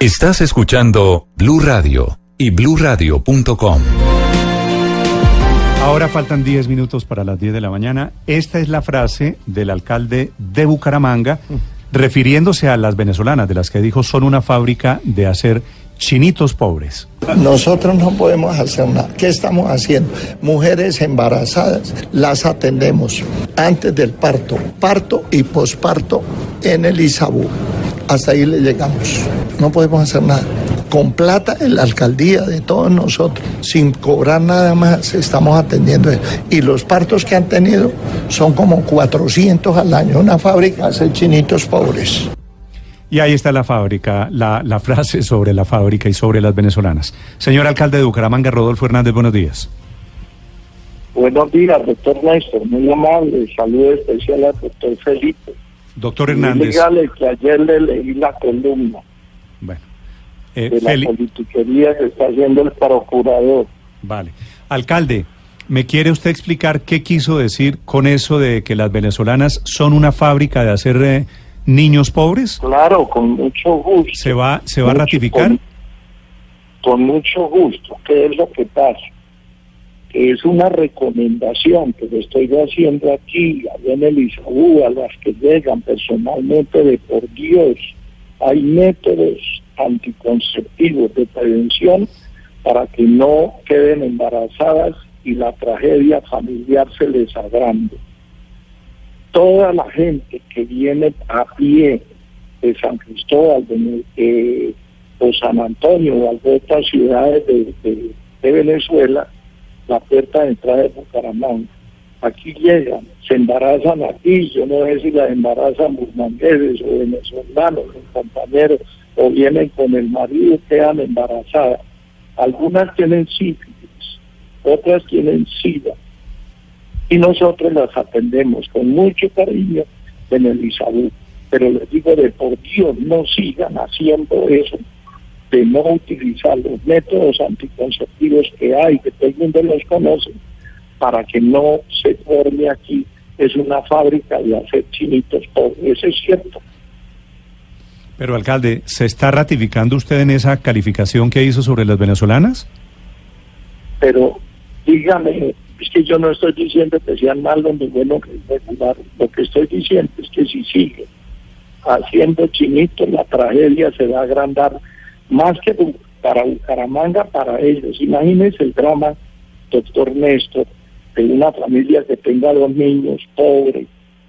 Estás escuchando Blue Radio y BlueRadio.com. Ahora faltan 10 minutos para las 10 de la mañana. Esta es la frase del alcalde de Bucaramanga refiriéndose a las venezolanas, de las que dijo son una fábrica de hacer chinitos pobres. Nosotros no podemos hacer nada. ¿Qué estamos haciendo? Mujeres embarazadas las atendemos antes del parto, parto y posparto en el Isabú. Hasta ahí le llegamos. No podemos hacer nada. Con plata en la alcaldía de todos nosotros, sin cobrar nada más, estamos atendiendo eso. Y los partos que han tenido son como 400 al año. Una fábrica hace chinitos pobres. Y ahí está la fábrica, la, la frase sobre la fábrica y sobre las venezolanas. Señor alcalde de Bucaramanga, Rodolfo Hernández, buenos días. Buenos días, doctor Néstor, muy amable. Saludo especial al doctor Felipe. Doctor Hernández. dígale que ayer le leí la columna Bueno, eh, de la Feli- politiquería que está haciendo el procurador. Vale. Alcalde, ¿me quiere usted explicar qué quiso decir con eso de que las venezolanas son una fábrica de hacer eh, niños pobres? Claro, con mucho gusto. ¿Se va, se va a ratificar? Con, con mucho gusto. ¿Qué es lo que pasa? Que es una recomendación que le estoy haciendo aquí, allá en el Isabú, a las que llegan personalmente de por Dios. Hay métodos anticonceptivos de prevención para que no queden embarazadas y la tragedia familiar se les agrande. Toda la gente que viene a pie de San Cristóbal, de, eh, o San Antonio o de otras ciudades de, de- de Venezuela, la puerta de entrada de Bucaramanga. Aquí llegan, se embarazan aquí, yo no sé si las embarazan mujeres o venezolanos, los compañeros, o vienen con el marido, quedan embarazadas. Algunas tienen sífilis, otras tienen sida, y nosotros las atendemos con mucho cariño en el Isabú. Pero les digo de por Dios, no sigan haciendo eso, de no utilizar los métodos anticonceptivos que hay, que todo el mundo los conoce, para que no se forme aquí. Es una fábrica de hacer chinitos pobres, eso es cierto. Pero alcalde, ¿se está ratificando usted en esa calificación que hizo sobre las venezolanas? pero dígame, es que yo no estoy diciendo que sean malos ni buenos regular, lo que estoy diciendo es que si sigue haciendo chinitos, la tragedia se va a agrandar más que para Bucaramanga, para ellos. Imagínense el drama, doctor Néstor, de una familia que tenga dos niños, pobre,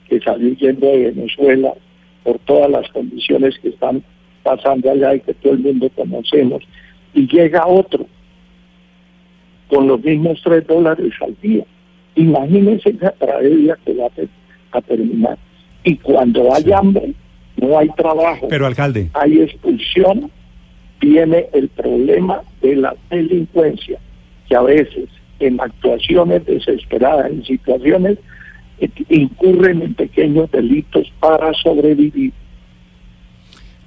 que salió yendo de Venezuela por todas las condiciones que están pasando allá y que todo el mundo conocemos, y llega otro con los mismos tres dólares al día. Imagínense esa tragedia que va a, a terminar. Y cuando hay hambre, no hay trabajo, Pero alcalde, hay expulsión, viene el problema de la delincuencia, que a veces en actuaciones desesperadas, en situaciones, eh, incurren en pequeños delitos para sobrevivir.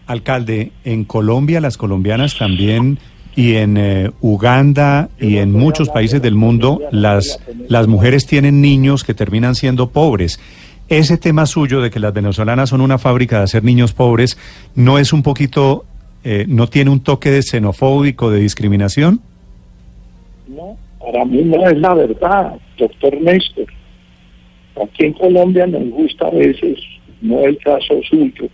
alcalde, en Colombia las colombianas también y en eh, Uganda y en muchos países del mundo las, las mujeres tienen niños que terminan siendo pobres. Ese tema suyo de que las venezolanas son una fábrica de hacer niños pobres, ¿no es un poquito, eh, no tiene un toque de xenofóbico, de discriminación? No, para mí no es la verdad, doctor Néstor. Aquí en Colombia nos gusta a veces, no el caso suyo,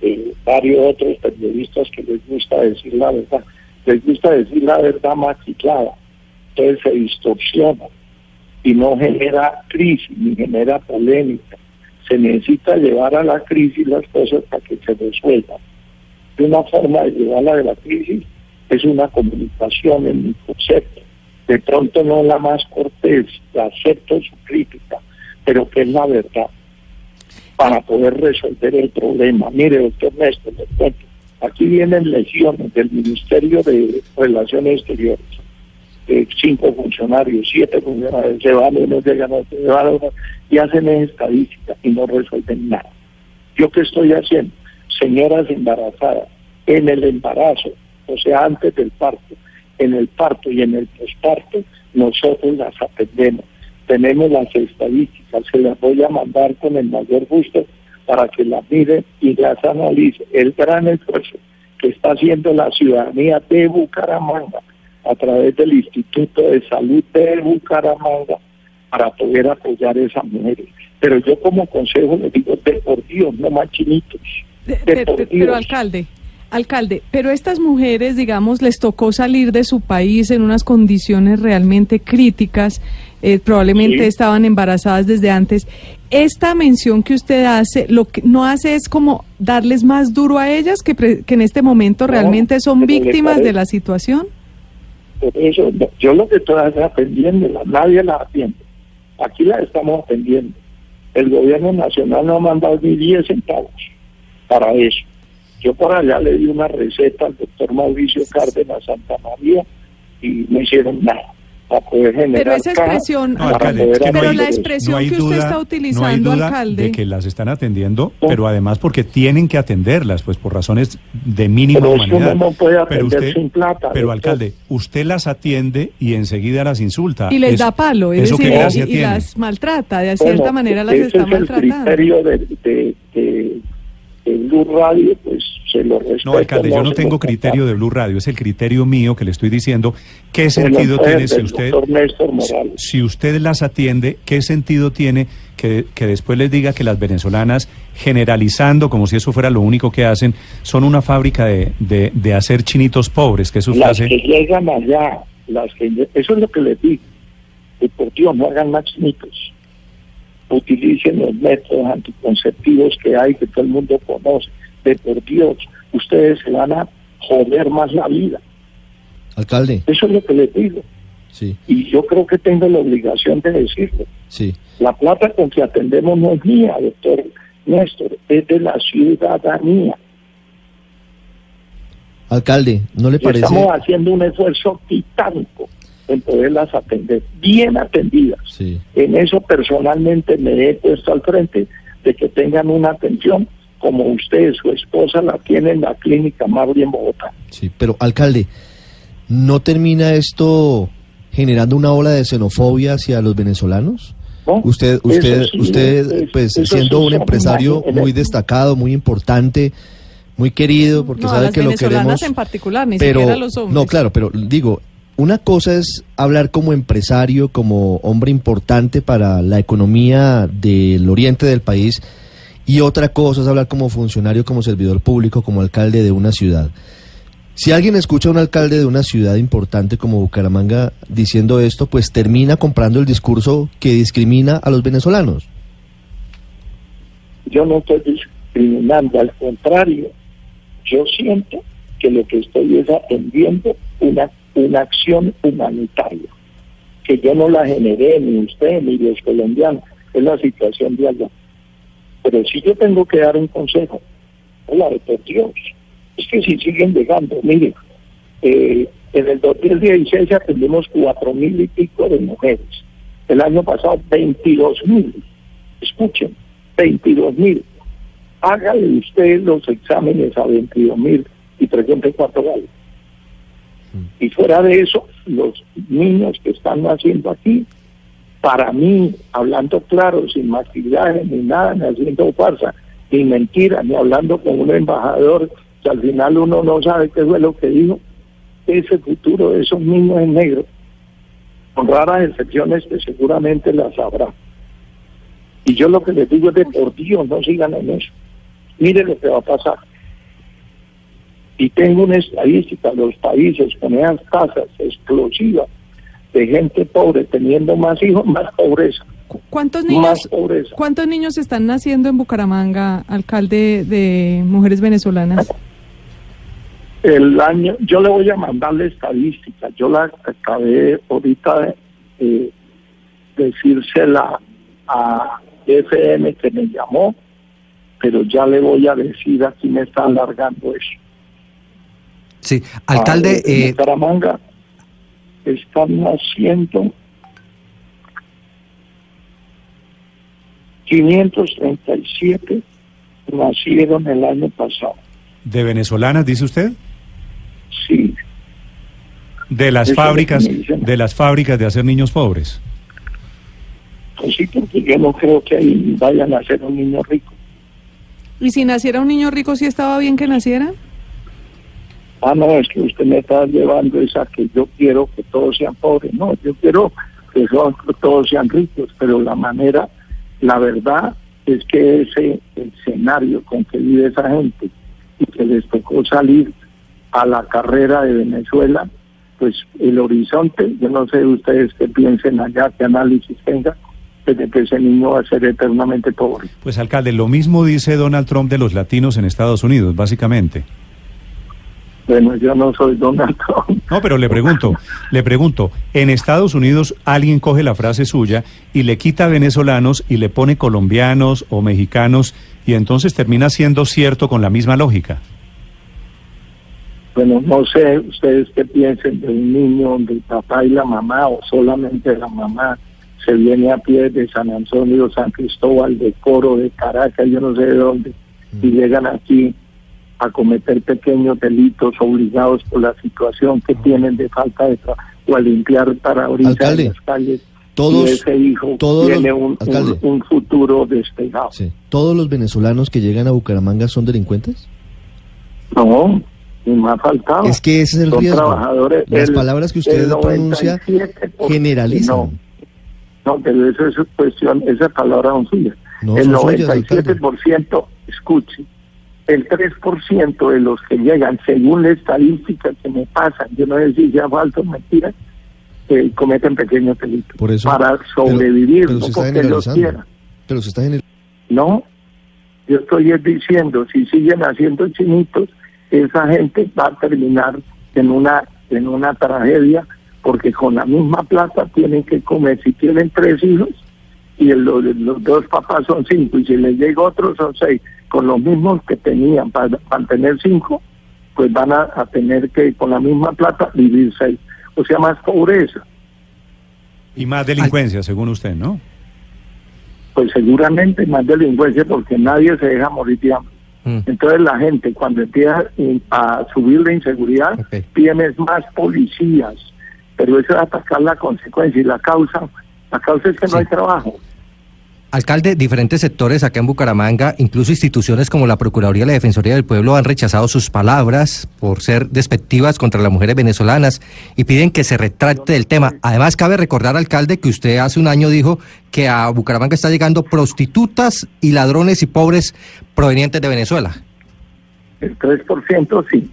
de varios otros periodistas que les gusta decir la verdad, les gusta decir la verdad maquillada, entonces se distorsiona y no genera crisis ni genera polémica. Se necesita llevar a la crisis las cosas para que se resuelvan. Y una forma de llevarla de la crisis es una comunicación en mi concepto. De pronto no la más cortés, acepto su crítica, pero que es la verdad para poder resolver el problema. Mire, doctor Néstor, le cuento, aquí vienen lesiones del Ministerio de Relaciones Exteriores. Eh, cinco funcionarios, siete funcionarios, se van unos, llegan otros, se van unos, y hacen estadística y no resuelven nada. ¿Yo qué estoy haciendo? Señoras embarazadas, en el embarazo, o sea, antes del parto, en el parto y en el posparto, nosotros las atendemos. Tenemos las estadísticas, se las voy a mandar con el mayor gusto para que las miren y las analice. El gran esfuerzo que está haciendo la ciudadanía de Bucaramanga a través del Instituto de Salud de Bucaramanga para poder apoyar a esas mujeres. Pero yo como consejo les digo, de por Dios, no más chinitos. De- De de- por de- Dios. pero alcalde, alcalde, pero estas mujeres, digamos, les tocó salir de su país en unas condiciones realmente críticas, eh, probablemente Sí. estaban embarazadas desde antes. Esta mención que usted hace, lo que no hace es como darles más duro a ellas que, pre- que en este momento No, realmente son le víctimas de la situación. Por eso, yo lo que estoy atendiendo, nadie la atiende. Aquí la estamos atendiendo. El gobierno nacional no ha mandado ni 10 centavos para eso. Yo por allá le di una receta al doctor Mauricio Cárdenas Santa María y no hicieron nada para poder generar Pero esa expresión, No, para alcalde, poder es que no Pero hay, la expresión no hay que usted duda, está no hay utilizando, duda alcalde. de que las están atendiendo, No. pero además porque tienen que atenderlas, pues por razones de mínima Pero humanidad. uno no puede pero usted, sin plata, pero alcalde, usted las atiende y enseguida las insulta. y les Eso- da palo, es ¿Eso decir, qué y- gracia y, tiene? las maltrata, de Bueno, cierta manera las ese está es el maltratando. criterio de, de, de, de Blue Radio, pues se lo respeto. No, alcalde, yo no tengo criterio de Blue Radio, es el criterio mío que le estoy diciendo. ¿Qué sentido tiene si usted, si las atiende, qué sentido tiene que, que después les diga que las venezolanas, generalizando como si eso fuera lo único que hacen, son una fábrica de, de, de hacer chinitos pobres, que es su Las frase? que llegan allá, las que eso es lo que les digo. Y por Dios, no hagan más mitos. Utilicen los métodos anticonceptivos que hay, que todo el mundo conoce. De por Dios, ustedes se van a joder más la vida. Alcalde, Eso es lo que les digo. sí, Y yo creo que tengo la obligación de decirlo. sí. La plata con que atendemos no es mía, doctor Néstor, es de la ciudadanía. Alcalde, ¿no le parece? Estamos haciendo un esfuerzo titánico en poderlas atender, bien atendidas. Sí, En eso personalmente me he puesto al frente de que tengan una atención como usted, su esposa, la tiene en la clínica Mauri en Bogotá. sí. Pero, alcalde, ¿no termina esto generando una ola de xenofobia hacia los venezolanos? ¿no? Usted, usted, sí, usted, es- pues siendo sí un empresario muy destacado, muy importante, muy querido, porque no, a sabe las que lo venezolanas queremos. en particular, ni pero, siquiera los hombres. no, claro, pero digo, una cosa es hablar como empresario, como hombre importante para la economía del oriente del país, y otra cosa es hablar como funcionario, como servidor público, como alcalde de una ciudad. Si alguien escucha a un alcalde de una ciudad importante como Bucaramanga diciendo esto, pues termina comprando el discurso que discrimina a los venezolanos. Yo no estoy discriminando, al contrario, yo siento que lo que estoy es atendiendo una, una acción humanitaria, que yo no la generé, ni usted, ni los colombianos, es la situación de allá. Pero si yo tengo que dar un consejo, hola, por Dios, es que si siguen llegando, mire, eh, en el 2016 atendimos cuatro mil y pico de mujeres, el año pasado 22 mil, escuchen, 22 mil. Hágale usted los exámenes a 22 mil y pregunte cuánto vale. Y fuera de eso, los niños que están naciendo aquí, para mí, hablando claro, sin maquillaje ni nada, ni haciendo farsa, ni mentira, ni hablando con un embajador, que al final uno no sabe qué fue lo que dijo, ese futuro de esos niños es negro, con raras excepciones que seguramente las habrá. Y yo lo que les digo es de por Dios, no sigan en eso. Mire lo que va a pasar. Y tengo una estadística, los países con esas tasas explosivas de gente pobre teniendo más hijos, más pobreza. ¿Cu- ¿Cuántos Más niños, pobreza. ¿Cuántos niños están naciendo en Bucaramanga, alcalde de mujeres venezolanas? El año, yo le voy a mandar la estadística, yo la acabé ahorita de eh, decírsela a FM que me llamó, pero ya le voy a decir, aquí me está alargando eso. Sí, alcalde... Ah, en eh, Bucaramanga están naciendo 537 nacieron el año pasado. ¿De venezolanas, dice usted? Sí. De las Eso fábricas, de las fábricas de hacer niños pobres. Pues sí, porque yo no creo que ahí vayan a ser un niño rico. ¿Y si naciera un niño rico, sí estaba bien que naciera? Ah, no, es que usted me está llevando esa que yo quiero que todos sean pobres. No, yo quiero que todos sean ricos, pero la manera, la verdad es que ese escenario con que vive esa gente y que les tocó salir a la carrera de Venezuela, pues el horizonte, yo no sé ustedes qué piensen allá, qué análisis tengan, es de que ese niño va a ser eternamente pobre. Pues alcalde, lo mismo dice Donald Trump de los latinos en Estados Unidos, básicamente. Bueno, yo no soy Donald Trump. No, pero le pregunto, le pregunto, en Estados Unidos alguien coge la frase suya y le quita venezolanos y le pone colombianos o mexicanos y entonces termina siendo cierto con la misma lógica. Bueno, no sé ustedes qué piensen de un niño donde el papá y la mamá o solamente la mamá se viene a pie de San Antonio, San Cristóbal, de Coro, de Caracas, yo no sé de dónde, y llegan aquí a cometer pequeños delitos obligados por la situación que tienen de falta de trabajo o a limpiar parabrisas Alcalde, en las calles. todos- y ese hijo todos tiene un, un- futuro despegado. ¿Todos los venezolanos que llegan a Bucaramanga son delincuentes? No, ni me ha faltado. Es que ese es el Son riesgo. trabajadores. Las El- palabras que usted pronuncia 97%, generalizan. No, no, pero eso es cuestión, esa palabra no suya. No el son suyas, 97%, escuche, el 3% de los que llegan, según la estadística que me pasan, yo no sé si sea falso o mentira, eh, cometen pequeños delitos Por eso, para sobrevivir, pero no porque los quieran. Pero se está No, yo estoy es diciendo, si siguen haciendo chinitos, esa gente va a terminar en una en una tragedia, porque con la misma plata tienen que comer. Si tienen tres hijos y el- los, los dos papás son cinco, y si les llega otro son seis, con los mismos que tenían para mantener cinco, pues van a, a tener que con la misma plata vivir seis. O sea, más pobreza. Y más delincuencia, según usted, ¿no? pues seguramente más delincuencia porque nadie se deja morir de hambre. Entonces la gente cuando empieza a subir la inseguridad, tienes más policías, pero eso es atacar la consecuencia y la causa, la causa es que no hay trabajo. Alcalde, diferentes sectores acá en Bucaramanga, incluso instituciones como la Procuraduría y la Defensoría del Pueblo han rechazado sus palabras por ser despectivas contra las mujeres venezolanas y piden que se retracte del tema. Además, cabe recordar, alcalde, que usted hace un año dijo que a Bucaramanga está llegando prostitutas y ladrones y pobres provenientes de Venezuela. El 3% sí.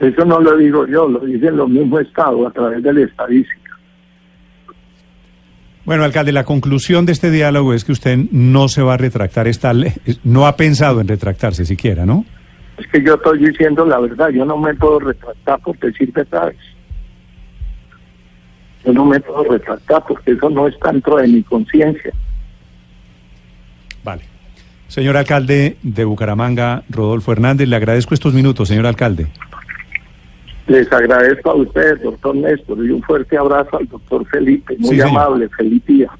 Eso no lo digo yo, lo dicen los mismos estados a través de la estadística. Bueno, alcalde, la conclusión de este diálogo es que usted no se va a retractar esta ley, no ha pensado en retractarse siquiera, ¿no? Es que yo estoy diciendo la verdad, yo no me puedo retractar por decir verdades. Yo no me puedo retractar porque eso no está dentro de mi conciencia. Vale. Señor alcalde de Bucaramanga, Rodolfo Hernández, le agradezco estos minutos, señor alcalde. Les agradezco a ustedes, doctor Néstor, y un fuerte abrazo al doctor Felipe. Muy Sí, señor. amable, feliz día.